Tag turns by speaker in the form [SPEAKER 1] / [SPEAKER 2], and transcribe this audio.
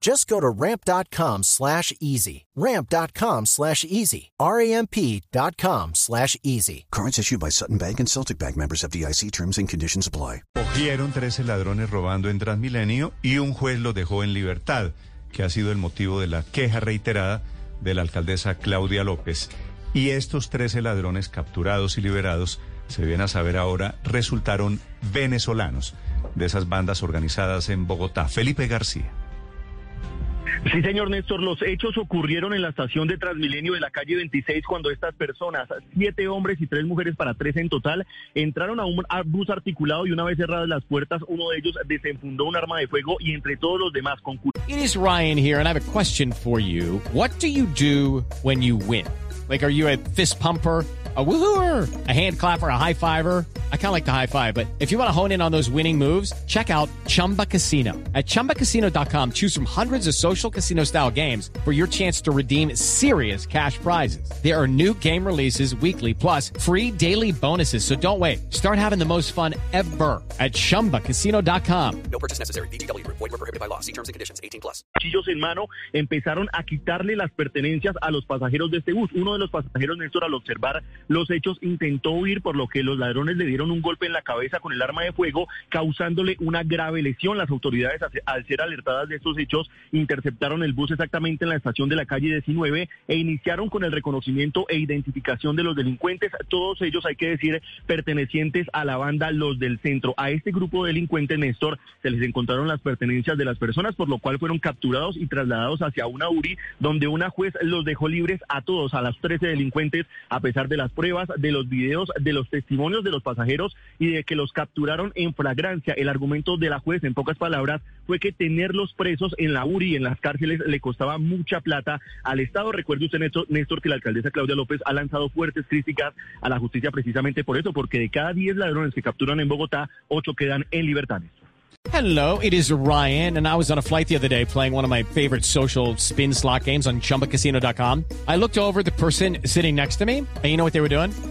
[SPEAKER 1] Just go to ramp.com slash easy. Ramp.com slash easy. R-A-M-P.com slash easy.
[SPEAKER 2] Cards issued by Sutton Bank and Celtic Bank members of DIC terms and conditions apply.
[SPEAKER 3] Cogieron 13 ladrones robando en Transmilenio y un juez los dejó en libertad, que ha sido el motivo de la queja reiterada de la alcaldesa Claudia López. Y estos 13 ladrones capturados y liberados, se viene a saber ahora, resultaron venezolanos de esas bandas organizadas en Bogotá. Felipe García.
[SPEAKER 4] Sí, señor Néstor, los hechos ocurrieron en la estación de Transmilenio de la calle 26 cuando estas personas, siete hombres y tres mujeres para tres en total, entraron a un bus articulado y una vez cerradas las puertas, uno de ellos desenfundó un arma de fuego y entre todos los demás con...
[SPEAKER 5] It is Ryan here and I have a question for you. What do you do when you win? Like, are you a fist pumper? a woohooer, a hand clapper, a high fiver. I kind of like the high five, but if you want to hone in on those winning moves, check out Chumba Casino. At ChumbaCasino.com, choose from hundreds of social casino style games for your chance to redeem serious cash prizes. There are new game releases weekly, plus free daily bonuses. So don't wait. Start having the most fun ever at ChumbaCasino.com.
[SPEAKER 6] No purchase necessary. BGW. Void were prohibited by law. See terms and conditions. 18 plus.
[SPEAKER 4] Cuchillos en mano empezaron a quitarle las pertenencias a los pasajeros de este bus. Uno de los pasajeros, Néstor, al observar los hechos intentó huir, por lo que los ladrones le dieron un golpe en la cabeza con el arma de fuego, causándole una grave lesión. Las autoridades, al ser alertadas de estos hechos, interceptaron el bus exactamente en la estación de la calle 19 e iniciaron con el reconocimiento e identificación de los delincuentes, todos ellos, hay que decir, pertenecientes a la banda Los del Centro. A este grupo de delincuentes, Néstor, se les encontraron las pertenencias de las personas, por lo cual fueron capturados y trasladados hacia una URI, donde una juez los dejó libres a todos, a las 13 delincuentes, a pesar de las pruebas, de los videos, de los testimonios de los pasajeros y de que los capturaron en flagrancia. El argumento de la juez, en pocas palabras, fue que tenerlos presos en la URI en las cárceles le costaba mucha plata al Estado. Recuerde usted, Néstor, que la alcaldesa Claudia López ha lanzado fuertes críticas a la justicia precisamente por eso, porque de cada 10 ladrones que capturan en Bogotá, 8 quedan en libertad.
[SPEAKER 5] Hello, it is Ryan, and I was on a flight the other day playing one of my favorite social spin slot games on chumbacasino.com. I looked over the person sitting next to me, and you know what they were doing?